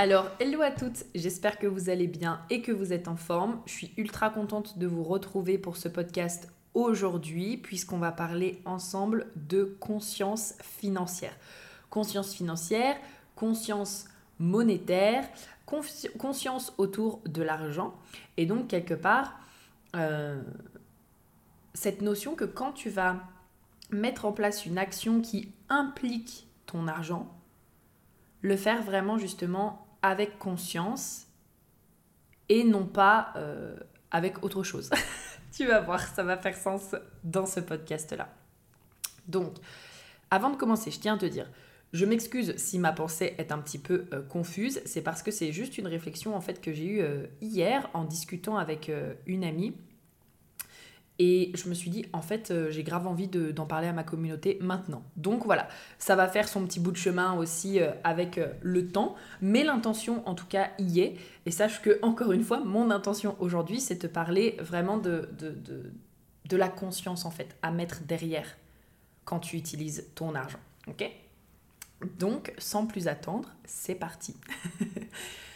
Alors, hello à toutes, j'espère que vous allez bien et que vous êtes en forme. Je suis ultra contente de vous retrouver pour ce podcast aujourd'hui puisqu'on va parler ensemble de conscience financière. Conscience financière, conscience monétaire, conscience autour de l'argent et donc quelque part euh, cette notion que quand tu vas mettre en place une action qui implique ton argent, le faire vraiment justement avec conscience et non pas euh, avec autre chose. tu vas voir, ça va faire sens dans ce podcast-là. Donc, avant de commencer, je tiens à te dire, je m'excuse si ma pensée est un petit peu euh, confuse, c'est parce que c'est juste une réflexion en fait que j'ai eue euh, hier en discutant avec une amie et je me suis dit, en fait, euh, j'ai grave envie d'en parler à ma communauté maintenant. Donc voilà, ça va faire son petit bout de chemin aussi euh, avec euh, le temps, mais l'intention en tout cas y est. Et sache que, encore une fois, mon intention aujourd'hui, c'est de parler vraiment de, de, de, de la conscience en fait, à mettre derrière quand tu utilises ton argent. Ok? Donc, sans plus attendre, c'est parti.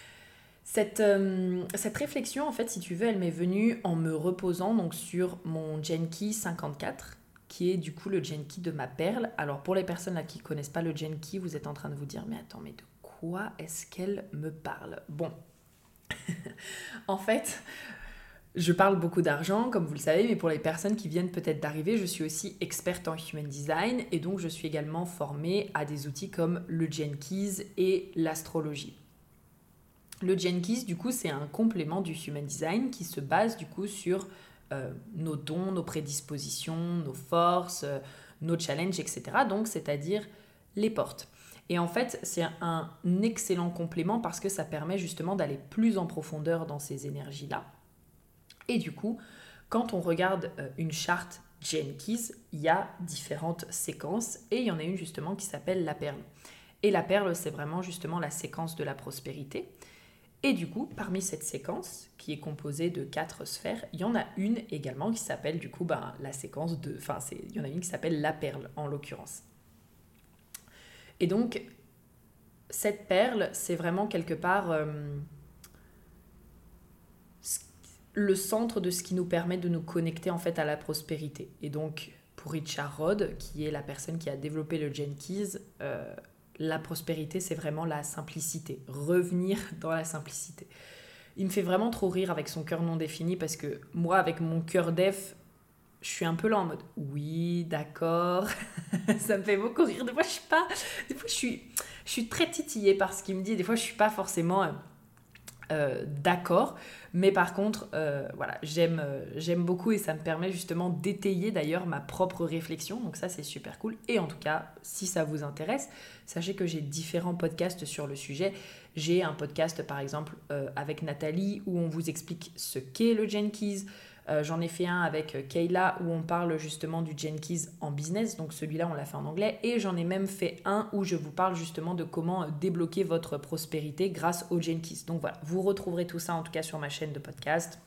Euh, cette, réflexion, en fait, si tu veux, elle m'est venue en me reposant donc sur mon Genki 54, qui est du coup le Genki de ma perle. Alors pour les personnes là qui connaissent pas le Genki, vous êtes en train de vous dire, mais attends, mais de quoi est-ce qu'elle me parle? Bon, en fait, je parle beaucoup d'argent, comme vous le savez, mais pour les personnes qui viennent peut-être d'arriver, je suis aussi experte en Human Design et donc je suis également formée à des outils comme le Genkeys et l'astrologie. Le Jenkins, du coup, c'est un complément du Human Design qui se base du coup sur euh, nos dons, nos prédispositions, nos forces, euh, nos challenges, etc. Donc, c'est-à-dire les portes. Et en fait, c'est un excellent complément parce que ça permet justement d'aller plus en profondeur dans ces énergies-là. Et du coup, quand on regarde euh, une charte Jenkins, il y a différentes séquences et il y en a une justement qui s'appelle la perle. Et la perle, c'est vraiment justement la séquence de la prospérité. Et du coup, parmi cette séquence, qui est composée de quatre sphères, il y en a une également qui s'appelle du coup ben, la séquence de... Enfin, il y en a une qui s'appelle la perle en l'occurrence. Et donc, cette perle, c'est vraiment quelque part euh, le centre de ce qui nous permet de nous connecter en fait à la prospérité. Et donc, pour Richard Rod, qui est la personne qui a développé le Jenkins, euh, la prospérité, c'est vraiment la simplicité, revenir dans la simplicité. Il me fait vraiment trop rire avec son cœur non défini parce que moi, avec mon cœur def, je suis un peu là en mode oui, d'accord. ça me fait beaucoup rire. Des fois, je suis pas. Des fois, je suis, je suis très titillée par ce qu'il me dit. Des fois, je suis pas forcément. Euh, d'accord. Mais par contre, euh, voilà, j'aime, euh, j'aime beaucoup et ça me permet justement d'étayer d'ailleurs ma propre réflexion. Donc ça, c'est super cool. Et en tout cas, si ça vous intéresse, sachez que j'ai différents podcasts sur le sujet. J'ai un podcast par exemple avec Nathalie où on vous explique ce qu'est le Jenkins. Euh, j'en ai fait un avec euh, Kayla où on parle justement du Jenkins en business, donc celui-là on l'a fait en anglais, et j'en ai même fait un où je vous parle justement de comment euh, débloquer votre prospérité grâce au Jenkins. Donc voilà, vous retrouverez tout ça en tout cas sur ma chaîne de podcast.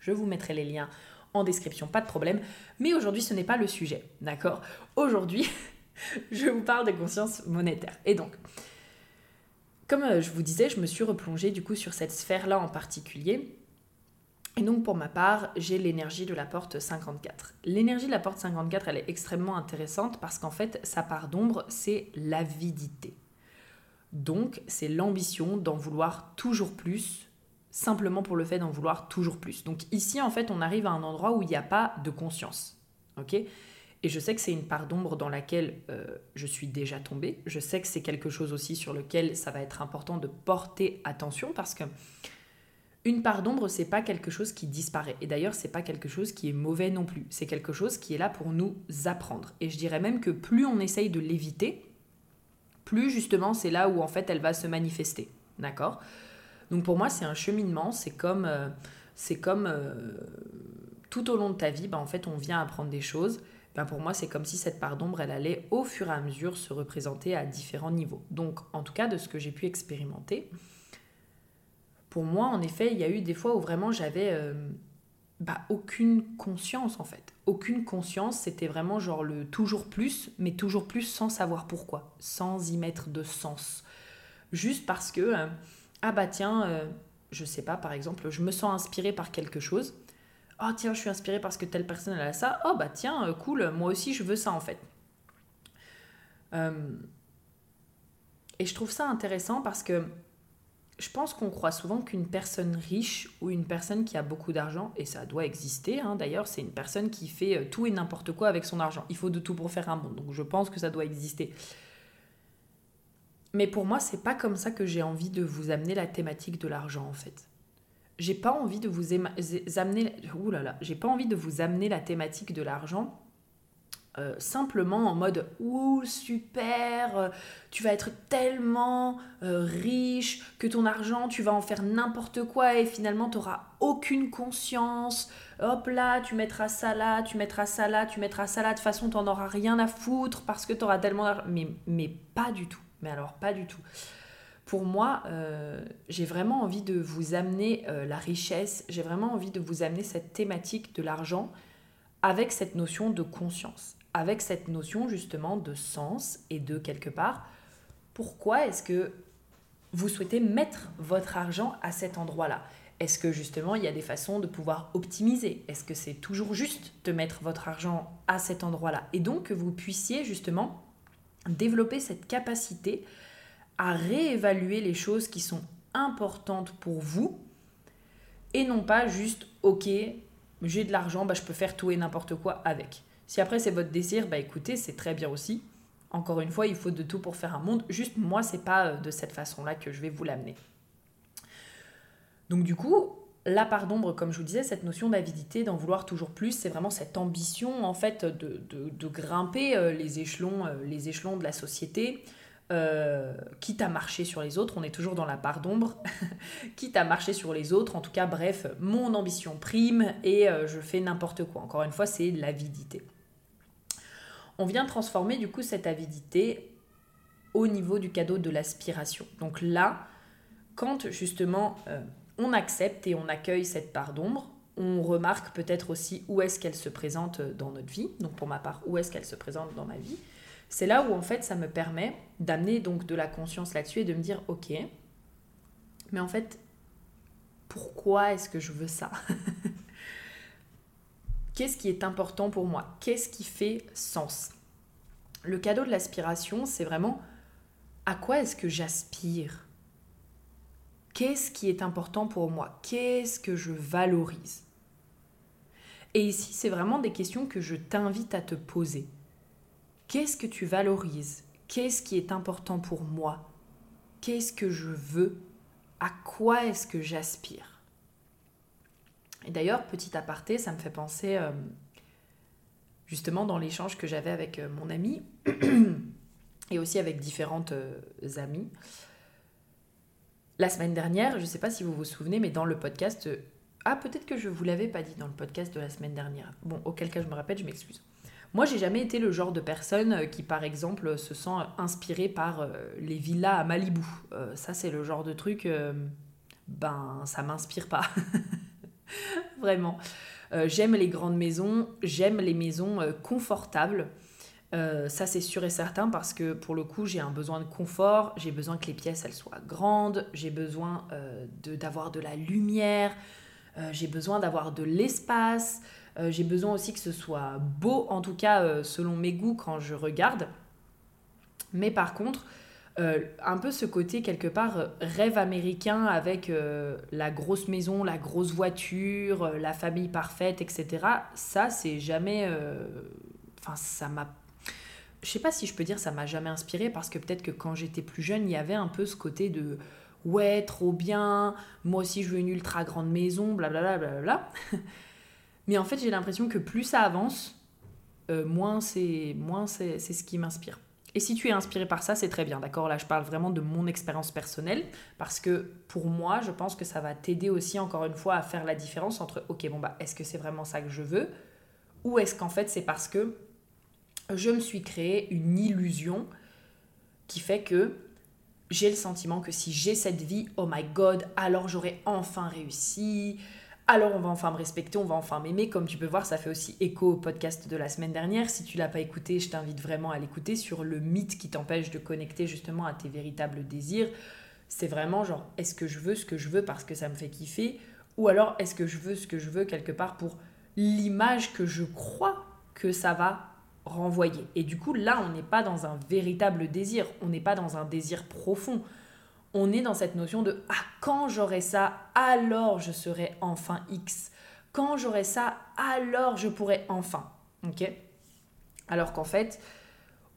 Je vous mettrai les liens en description, pas de problème. Mais aujourd'hui ce n'est pas le sujet, d'accord? Aujourd'hui je vous parle de conscience monétaire. Et donc, comme je vous disais, je me suis replongée du coup sur cette sphère-là en particulier. Et donc pour ma part, j'ai l'énergie de la porte 54. L'énergie de la porte 54, elle est extrêmement intéressante parce qu'en fait, sa part d'ombre, c'est l'avidité. Donc, c'est l'ambition d'en vouloir toujours plus, simplement pour le fait d'en vouloir toujours plus. Donc ici, en fait, on arrive à un endroit où il n'y a pas de conscience. Ok? Et je sais que c'est une part d'ombre dans laquelle euh, je suis déjà tombée. Je sais que c'est quelque chose aussi sur lequel ça va être important de porter attention parce que une part d'ombre, c'est pas quelque chose qui disparaît. Et d'ailleurs, c'est pas quelque chose qui est mauvais non plus. C'est quelque chose qui est là pour nous apprendre. Et je dirais même que plus on essaye de l'éviter, plus justement c'est là où en fait elle va se manifester. D'accord? Donc pour moi, c'est un cheminement. C'est comme, euh, comme euh, tout au long de ta vie, bah, en fait, on vient apprendre des choses. Ben pour moi, c'est comme si cette part d'ombre, elle allait au fur et à mesure se représenter à différents niveaux. Donc, en tout cas, de ce que j'ai pu expérimenter, pour moi, en effet, il y a eu des fois où vraiment j'avais euh, bah, aucune conscience, en fait. Aucune conscience, c'était vraiment genre le toujours plus, mais toujours plus sans savoir pourquoi, sans y mettre de sens. Juste parce que, euh, ah bah tiens, euh, je sais pas, par exemple, je me sens inspirée par quelque chose oh tiens, je suis inspirée parce que telle personne elle a ça. Oh bah tiens, cool, moi aussi je veux ça en fait. Et je trouve ça intéressant parce que je pense qu'on croit souvent qu'une personne riche ou une personne qui a beaucoup d'argent, et ça doit exister hein, d'ailleurs, c'est une personne qui fait euh, tout et n'importe quoi avec son argent. Il faut de tout pour faire un monde, donc je pense que ça doit exister. Mais pour moi, c'est pas comme ça que j'ai envie de vous amener la thématique de l'argent en fait j'ai pas envie de vous amener là là, j'ai pas envie de vous amener la thématique de l'argent euh, simplement en mode ouh super euh, tu vas être tellement euh, riche que ton argent tu vas en faire n'importe quoi et finalement tu auras aucune conscience. Hop là tu mettras ça là tu mettras ça là tu mettras ça là. De toute façon tu n'en auras rien à foutre parce que tu auras tellement d'argent. Mais pas du tout. Mais alors pas du tout. Pour moi, j'ai vraiment envie de vous amener la richesse, j'ai vraiment envie de vous amener cette thématique de l'argent avec cette notion de conscience, avec cette notion justement de sens et de quelque part, pourquoi est-ce que vous souhaitez mettre votre argent à cet endroit-là? Est-ce que justement il y a des façons de pouvoir optimiser? Est-ce que c'est toujours juste de mettre votre argent à cet endroit-là? Et donc que vous puissiez justement développer cette capacité à réévaluer les choses qui sont importantes pour vous et non pas juste ok j'ai de l'argent bah, je peux faire tout et n'importe quoi avec si après c'est votre désir bah écoutez c'est très bien aussi. Encore une fois il faut de tout pour faire un monde. Juste moi c'est pas euh, de cette façon là que je vais vous l'amener. Donc du coup la part d'ombre comme je vous disais cette notion d'avidité d'en vouloir toujours plus c'est vraiment cette ambition en fait de, grimper euh, les échelons euh, les échelons de la société quitte à marcher sur les autres, on est toujours dans la part d'ombre, quitte à marcher sur les autres, en tout cas, bref, mon ambition prime et je fais n'importe quoi. Encore une fois, c'est l'avidité. On vient transformer du coup cette avidité au niveau du cadeau de l'aspiration. Donc là, quand justement euh, on accepte et on accueille cette part d'ombre, on remarque peut-être aussi où est-ce qu'elle se présente dans notre vie. Donc pour ma part, où est-ce qu'elle se présente dans ma vie c'est là où en fait ça me permet d'amener donc de la conscience là-dessus et de me dire ok, mais en fait, pourquoi est-ce que je veux ça? Qu'est-ce qui est important pour moi? Qu'est-ce qui fait sens? Le cadeau de l'aspiration, c'est vraiment à quoi est-ce que j'aspire? Qu'est-ce qui est important pour moi? Qu'est-ce que je valorise? Et ici, c'est vraiment des questions que je t'invite à te poser. Qu'est-ce que tu valorises? Qu'est-ce qui est important pour moi? Qu'est-ce que je veux? À quoi est-ce que j'aspire? Et d'ailleurs, petit aparté, ça me fait penser euh, justement dans l'échange que j'avais avec euh, mon ami et aussi avec différentes euh, amies. La semaine dernière, je ne sais pas si vous vous souvenez, mais dans le podcast... ah, peut-être que je vous l'avais pas dit dans le podcast de la semaine dernière. Bon, auquel cas je me rappelle, je m'excuse. Moi, j'ai jamais été le genre de personne qui, par exemple, se sent inspirée par les villas à Malibu. Ça, c'est le genre de truc, ben, ça m'inspire pas. Vraiment. j'aime les grandes maisons, j'aime les maisons confortables. Euh, ça, c'est sûr et certain parce que pour le coup, j'ai un besoin de confort, j'ai besoin que les pièces elles soient grandes, j'ai besoin euh, d'avoir de, la lumière, euh, j'ai besoin d'avoir de l'espace, j'ai besoin aussi que ce soit beau, en tout cas selon mes goûts quand je regarde. Mais par contre, un peu ce côté quelque part rêve américain avec la grosse maison, la grosse voiture, la famille parfaite, etc. Ça, c'est jamais. Enfin, ça m'a je sais pas si je peux dire ça m'a jamais inspiré parce que peut-être que quand j'étais plus jeune, il y avait un peu ce côté de ouais, trop bien, moi aussi je veux une ultra grande maison, blablabla. Bla, bla, bla. Mais en fait, j'ai l'impression que plus ça avance, euh, moins c'est moins c'est ce qui m'inspire. Et si tu es inspiré par ça, c'est très bien, d'accord? Là, je parle vraiment de mon expérience personnelle, parce que pour moi, je pense que ça va t'aider aussi, encore une fois, à faire la différence entre, ok, bon, bah, est-ce que c'est vraiment ça que je veux? Ou est-ce qu'en fait, c'est parce que je me suis créé une illusion qui fait que j'ai le sentiment que si j'ai cette vie, oh my god, alors j'aurai enfin réussi, alors on va enfin me respecter, on va enfin m'aimer. Comme tu peux voir, ça fait aussi écho au podcast de la semaine dernière. Si tu l'as pas écouté, je t'invite vraiment à l'écouter sur le mythe qui t'empêche de connecter justement à tes véritables désirs. C'est vraiment genre, est-ce que je veux ce que je veux parce que ça me fait kiffer? Ou alors est-ce que je veux ce que je veux quelque part pour l'image que je crois que ça va renvoyer? Et du coup, là, on n'est pas dans un véritable désir, on n'est pas dans un désir profond. On est dans cette notion de ah, quand j'aurai ça, alors je serai enfin X. Quand j'aurai ça, alors je pourrai enfin. Ok? Alors qu'en fait,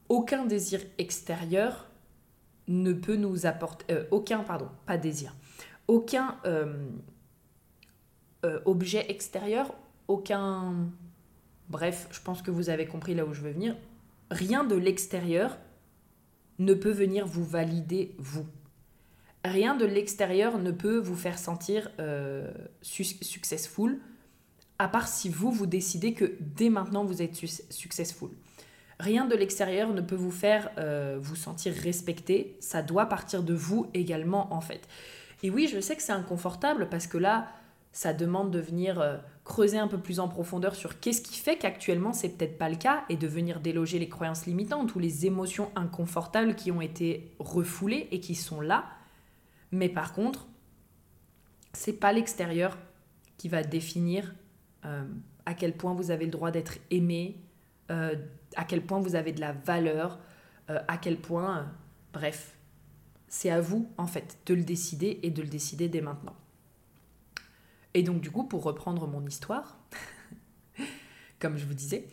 aucun désir extérieur ne peut nous apporter. Euh, aucun, pardon, pas désir. Aucun euh, euh, objet extérieur, aucun Bref, je pense que vous avez compris là où je veux venir. Rien de l'extérieur ne peut venir vous valider vous. Rien de l'extérieur ne peut vous faire sentir euh, successful, à part si vous, vous décidez que dès maintenant vous êtes successful. Rien de l'extérieur ne peut vous faire euh, vous sentir respecté, ça doit partir de vous également en fait. Et oui, je sais que c'est inconfortable parce que là, ça demande de venir euh, creuser un peu plus en profondeur sur qu'est-ce qui fait qu'actuellement c'est peut-être pas le cas et de venir déloger les croyances limitantes ou les émotions inconfortables qui ont été refoulées et qui sont là. Mais par contre, c'est pas l'extérieur qui va définir euh, à quel point vous avez le droit d'être aimé, euh, à quel point vous avez de la valeur, euh, à quel point, bref, c'est à vous en fait de le décider et de le décider dès maintenant. Et donc du coup, pour reprendre mon histoire, comme je vous disais,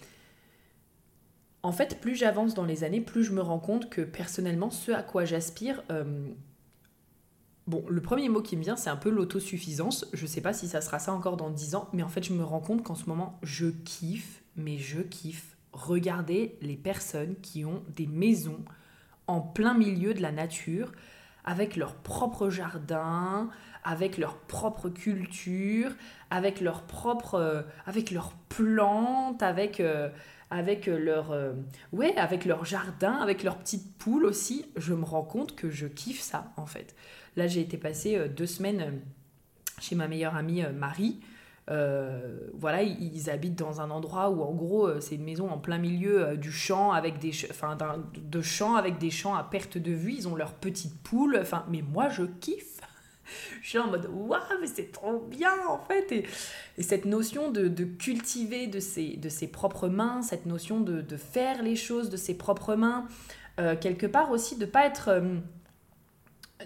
en fait, plus j'avance dans les années, plus je me rends compte que personnellement, ce à quoi j'aspire, bon, le premier mot qui me vient, c'est un peu l'autosuffisance. Je sais pas si ça sera ça encore dans 10 ans, mais en fait, je me rends compte qu'en ce moment, je kiffe, mais je kiffe regarder les personnes qui ont des maisons en plein milieu de la nature, avec leur propre jardin, avec leur propre culture, avec leurs propres, euh, avec leurs plantes, avec, euh, avec leur, euh, ouais, avec leur jardin, avec leurs petites poules aussi. Je me rends compte que je kiffe ça en fait. Là, j'ai été passer deux semaines chez ma meilleure amie Marie. voilà, ils, habitent dans un endroit où en gros c'est une maison en plein milieu du champ avec des, enfin, de champs avec des champs à perte de vue. Ils ont leurs petites poules. Enfin, mais moi je kiffe je suis en mode waouh, mais c'est trop bien en fait. Et, cette notion de, cultiver de ses, de ses propres mains, cette notion de, faire les choses de ses propres mains, euh, quelque part aussi de pas être euh,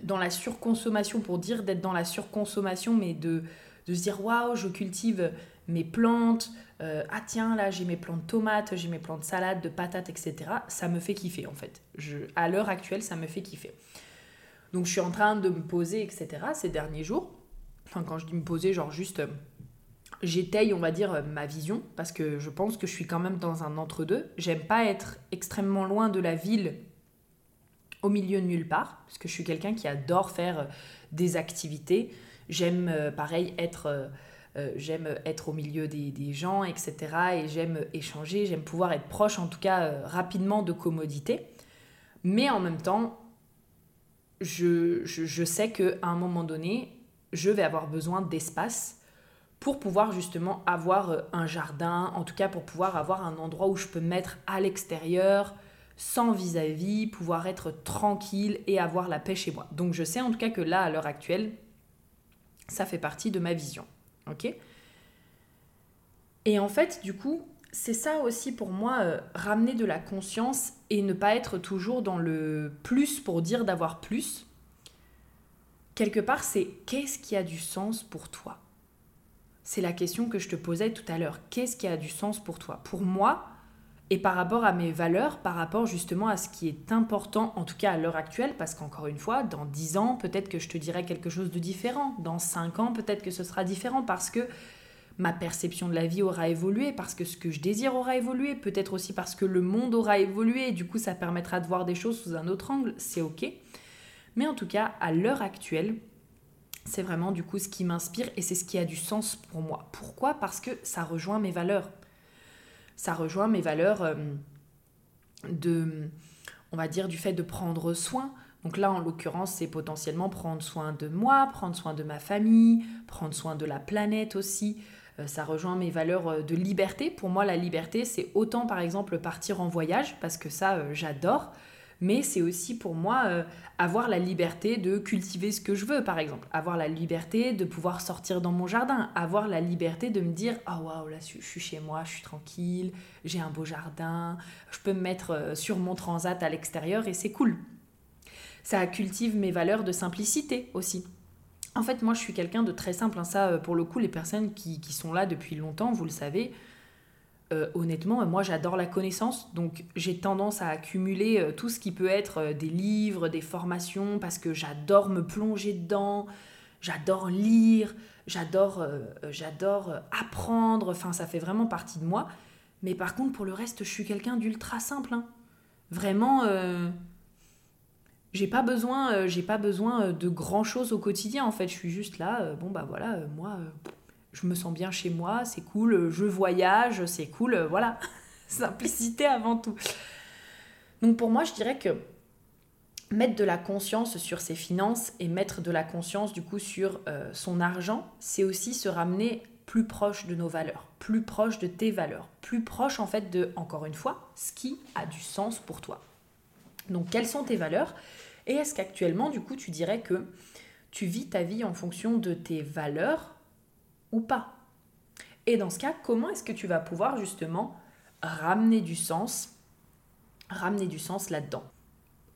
dans la surconsommation pour dire d'être dans la surconsommation, mais de, de se dire waouh, je cultive mes plantes, euh, ah tiens là j'ai mes plantes de tomates, j'ai mes plantes de salade, de patates, etc. Ça me fait kiffer en fait. Je, à l'heure actuelle, ça me fait kiffer. Donc je suis en train de me poser, etc. ces derniers jours. Enfin, quand je dis me poser, genre juste, euh, j'étaye, on va dire, euh, ma vision, parce que je pense que je suis quand même dans un entre-deux. J'aime pas être extrêmement loin de la ville, au milieu de nulle part, parce que je suis quelqu'un qui adore faire euh, des activités. J'aime, pareil, être... j'aime être au milieu des, des, gens, etc. Et j'aime échanger, j'aime pouvoir être proche, en tout cas rapidement, de commodité. Mais en même temps, je, je, je sais qu'à un moment donné, je vais avoir besoin d'espace pour pouvoir justement avoir euh, un jardin, en tout cas pour pouvoir avoir un endroit où je peux me mettre à l'extérieur, sans vis-à-vis, pouvoir être tranquille et avoir la paix chez moi. Donc je sais en tout cas que là, à l'heure actuelle, ça fait partie de ma vision. Ok? Et en fait, du coup, c'est ça aussi pour moi, euh, ramener de la conscience et ne pas être toujours dans le plus pour dire d'avoir plus. Quelque part, c'est qu'est-ce qui a du sens pour toi? C'est la question que je te posais tout à l'heure. Qu'est-ce qui a du sens pour toi? Pour moi, et par rapport à mes valeurs, par rapport justement à ce qui est important, en tout cas à l'heure actuelle, parce qu'encore une fois, dans 10 ans, peut-être que je te dirai quelque chose de différent. Dans 5 ans, peut-être que ce sera différent parce que ma perception de la vie aura évolué, parce que ce que je désire aura évolué, peut-être aussi parce que le monde aura évolué, et du coup ça permettra de voir des choses sous un autre angle, c'est ok. Mais en tout cas, à l'heure actuelle, c'est vraiment du coup ce qui m'inspire et c'est ce qui a du sens pour moi. Pourquoi? Parce que ça rejoint mes valeurs. Ça rejoint mes valeurs euh, de, on va dire, du fait de prendre soin. Donc là, en l'occurrence, c'est potentiellement prendre soin de moi, prendre soin de ma famille, prendre soin de la planète aussi, ça rejoint mes valeurs euh, de liberté. Pour moi, la liberté, c'est autant par exemple partir en voyage, parce que ça, euh, j'adore, mais c'est aussi pour moi avoir la liberté de cultiver ce que je veux, par exemple. Avoir la liberté de pouvoir sortir dans mon jardin. Avoir la liberté de me dire Ah waouh, là, je suis chez moi, je suis tranquille, j'ai un beau jardin, je peux me mettre sur mon transat à l'extérieur et c'est cool. Ça cultive mes valeurs de simplicité aussi. En fait, moi, je suis quelqu'un de très simple. Hein. Ça, euh, pour le coup, les personnes qui, sont là depuis longtemps, vous le savez, euh, honnêtement, moi, j'adore la connaissance. Donc, j'ai tendance à accumuler euh, tout ce qui peut être des livres, des formations, parce que j'adore me plonger dedans, j'adore lire, j'adore apprendre. Enfin, ça fait vraiment partie de moi. Mais par contre, pour le reste, je suis quelqu'un d'ultra simple. Hein. Vraiment j'ai pas besoin euh, j'ai pas besoin euh, de grand chose au quotidien en fait. Je suis juste là euh, bon bah voilà moi je me sens bien chez moi c'est cool je voyage c'est cool voilà. Simplicité avant tout. Donc pour moi je dirais que mettre de la conscience sur ses finances et mettre de la conscience du coup sur son argent c'est aussi se ramener plus proche de nos valeurs plus proche de tes valeurs plus proche en fait de encore une fois ce qui a du sens pour toi. Donc quelles sont tes valeurs? Et est-ce qu'actuellement, du coup, tu dirais que tu vis ta vie en fonction de tes valeurs ou pas? Et dans ce cas, comment est-ce que tu vas pouvoir justement ramener du sens, ramener du sens là-dedans?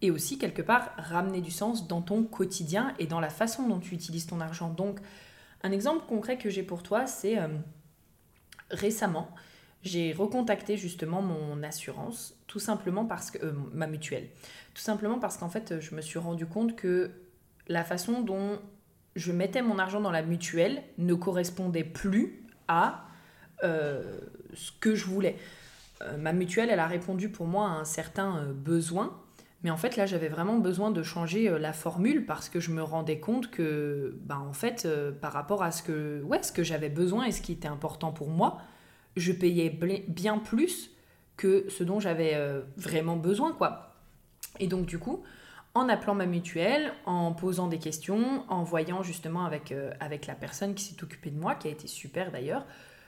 Et aussi quelque part ramener du sens dans ton quotidien et dans la façon dont tu utilises ton argent. Donc un exemple concret que j'ai pour toi, c'est euh, récemment, j'ai recontacté justement mon assurance, tout simplement parce que. Euh, ma mutuelle. Tout simplement parce qu'en fait, je me suis rendu compte que la façon dont je mettais mon argent dans la mutuelle ne correspondait plus à euh, ce que je voulais. Euh, ma mutuelle, elle a répondu pour moi à un certain besoin. Mais en fait, là, j'avais vraiment besoin de changer la formule parce que je me rendais compte que, bah, en fait, par rapport à ce que, ce que j'avais besoin et ce qui était important pour moi, je payais bien plus que ce dont j'avais euh, vraiment besoin, quoi. Et donc, du coup, en appelant ma mutuelle, en posant des questions, en voyant justement avec, euh, avec la personne qui s'est occupée de moi, qui a été super d'ailleurs,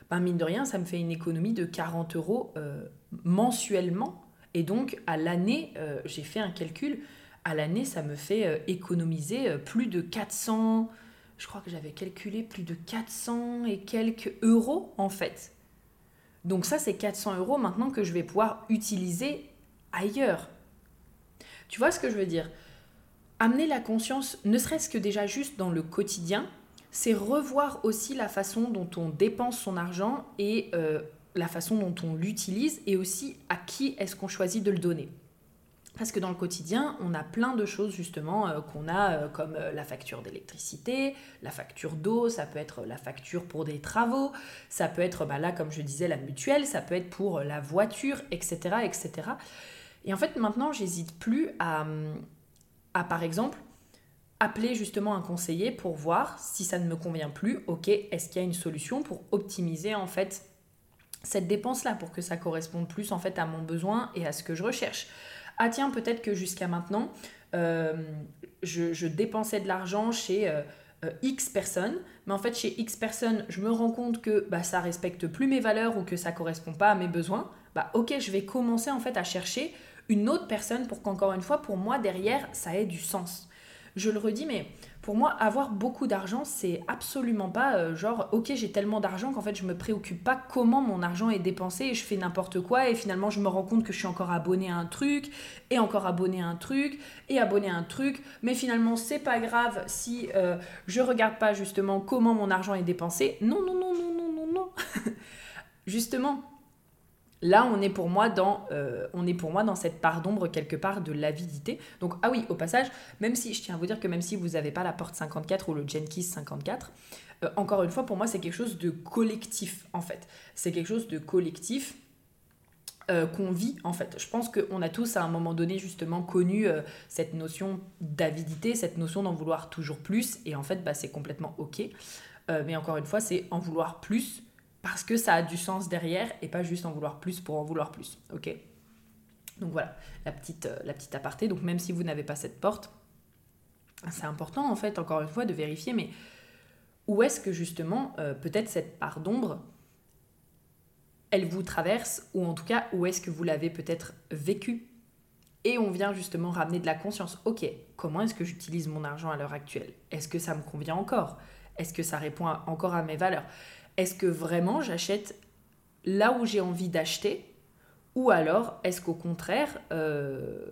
ben mine de rien, ça me fait une économie de 40 euros euh, mensuellement. Et donc, à l'année, j'ai fait un calcul, à l'année, ça me fait économiser plus de 400, je crois que j'avais calculé plus de 400 et quelques euros en fait donc ça, c'est 400 euros maintenant que je vais pouvoir utiliser ailleurs. Tu vois ce que je veux dire? Amener la conscience, ne serait-ce que déjà juste dans le quotidien, c'est revoir aussi la façon dont on dépense son argent et euh, la façon dont on l'utilise et aussi à qui est-ce qu'on choisit de le donner. Parce que dans le quotidien, on a plein de choses justement euh, qu'on a euh, comme euh, la facture d'électricité, la facture d'eau, ça peut être la facture pour des travaux, ça peut être bah là comme je disais la mutuelle, ça peut être pour la voiture, etc. etc. Et en fait maintenant j'hésite plus à, à par exemple appeler justement un conseiller pour voir si ça ne me convient plus, ok, est-ce qu'il y a une solution pour optimiser en fait cette dépense là pour que ça corresponde plus en fait à mon besoin et à ce que je recherche? Ah tiens, peut-être que jusqu'à maintenant, euh, je, dépensais de l'argent chez euh, euh, X personnes, mais en fait chez X personnes, je me rends compte que bah, ça respecte plus mes valeurs ou que ça correspond pas à mes besoins, bah ok, je vais commencer en fait à chercher une autre personne pour qu'encore une fois, pour moi, derrière, ça ait du sens. Je le redis, mais pour moi, avoir beaucoup d'argent, c'est absolument pas euh, genre, ok, j'ai tellement d'argent qu'en fait, je me préoccupe pas comment mon argent est dépensé et je fais n'importe quoi et finalement, je me rends compte que je suis encore abonné à un truc et encore abonné à un truc et abonné à un truc. Mais finalement, c'est pas grave si euh, je regarde pas justement comment mon argent est dépensé. Non, non, non, non, non, non, non. justement, Là, on est pour moi dans, euh, on est pour moi dans cette part d'ombre quelque part de l'avidité. Donc, ah oui, au passage, même si, je tiens à vous dire que même si vous n'avez pas la porte 54 ou le Jenkins 54, euh, encore une fois, pour moi, c'est quelque chose de collectif, en fait. C'est quelque chose de collectif euh, qu'on vit, en fait. Je pense qu'on a tous, à un moment donné, justement, connu cette notion d'avidité, cette notion d'en vouloir toujours plus. Et en fait, bah, c'est complètement OK. mais encore une fois, c'est en vouloir plus parce que ça a du sens derrière et pas juste en vouloir plus pour en vouloir plus. Ok? Donc voilà, la petite, euh, la aparté. Donc même si vous n'avez pas cette porte, c'est important en fait, encore une fois, de vérifier, mais où est-ce que justement, euh, peut-être cette part d'ombre, elle vous traverse, ou en tout cas, où est-ce que vous l'avez peut-être vécue et on vient justement ramener de la conscience. Ok, comment est-ce que j'utilise mon argent à l'heure actuelle? Est-ce que ça me convient encore? Est-ce que ça répond encore à mes valeurs? Est-ce que vraiment j'achète là où j'ai envie d'acheter ou alors est-ce qu'au contraire euh,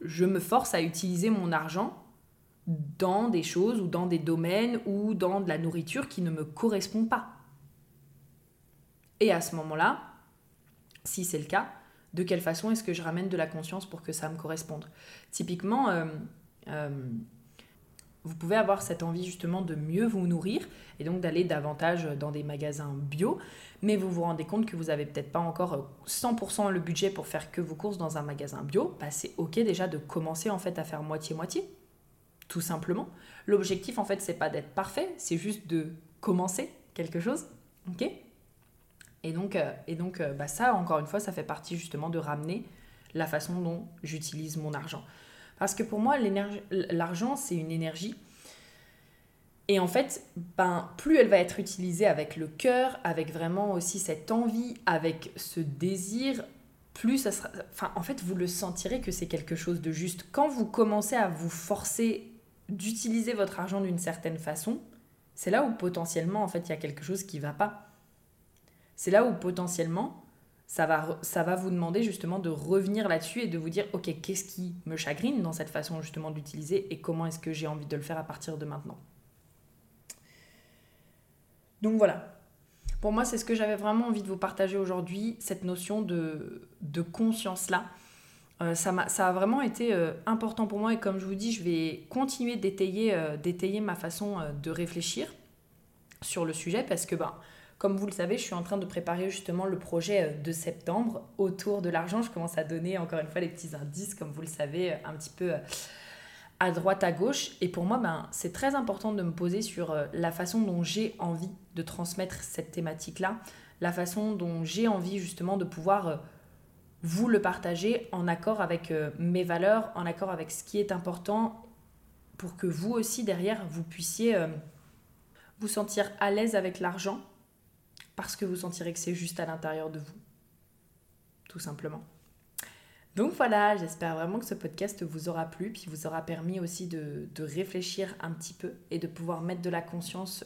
je me force à utiliser mon argent dans des choses ou dans des domaines ou dans de la nourriture qui ne me correspond pas? Et à ce moment-là, si c'est le cas, de quelle façon est-ce que je ramène de la conscience pour que ça me corresponde? Typiquement, euh, euh, vous pouvez avoir cette envie justement de mieux vous nourrir et donc d'aller davantage dans des magasins bio, mais vous vous rendez compte que vous n'avez peut-être pas encore 100% le budget pour faire que vos courses dans un magasin bio, bah c'est ok déjà de commencer en fait à faire moitié-moitié, tout simplement. L'objectif en fait c'est pas d'être parfait, c'est juste de commencer quelque chose, ok? Et donc, euh, et donc euh, bah ça encore une fois ça fait partie justement de ramener la façon dont j'utilise mon argent. Parce que pour moi, l'argent, c'est une énergie. Et en fait, ben, plus elle va être utilisée avec le cœur, avec vraiment aussi cette envie, avec ce désir, plus ça sera... Enfin, en fait, vous le sentirez que c'est quelque chose de juste. Quand vous commencez à vous forcer d'utiliser votre argent d'une certaine façon, c'est là où potentiellement, en fait, il y a quelque chose qui ne va pas. C'est là où potentiellement, ça va, ça va vous demander justement de revenir là-dessus et de vous dire, ok, qu'est-ce qui me chagrine dans cette façon justement d'utiliser et comment est-ce que j'ai envie de le faire à partir de maintenant? Donc voilà, pour moi c'est ce que j'avais vraiment envie de vous partager aujourd'hui, cette notion de, de conscience-là. Euh, ça, a, ça a vraiment été euh, important pour moi et comme je vous dis, je vais continuer d'étayer, euh, ma façon de réfléchir sur le sujet parce que ben, comme vous le savez, je suis en train de préparer justement le projet euh, de septembre autour de l'argent. Je commence à donner encore une fois les petits indices, comme vous le savez, euh, un petit peu euh, à droite, à gauche. Et pour moi, ben, c'est très important de me poser sur la façon dont j'ai envie de transmettre cette thématique-là, la façon dont j'ai envie justement de pouvoir vous le partager en accord avec mes valeurs, en accord avec ce qui est important pour que vous aussi derrière, vous puissiez vous sentir à l'aise avec l'argent parce que vous sentirez que c'est juste à l'intérieur de vous. Tout simplement. Donc voilà, j'espère vraiment que ce podcast vous aura plu, puis vous aura permis aussi de, réfléchir un petit peu et de pouvoir mettre de la conscience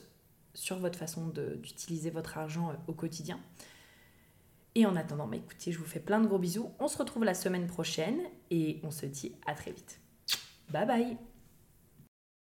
sur votre façon d'utiliser votre argent euh, au quotidien. Et en attendant, bah écoutez, je vous fais plein de gros bisous. On se retrouve la semaine prochaine et on se dit à très vite. Bye bye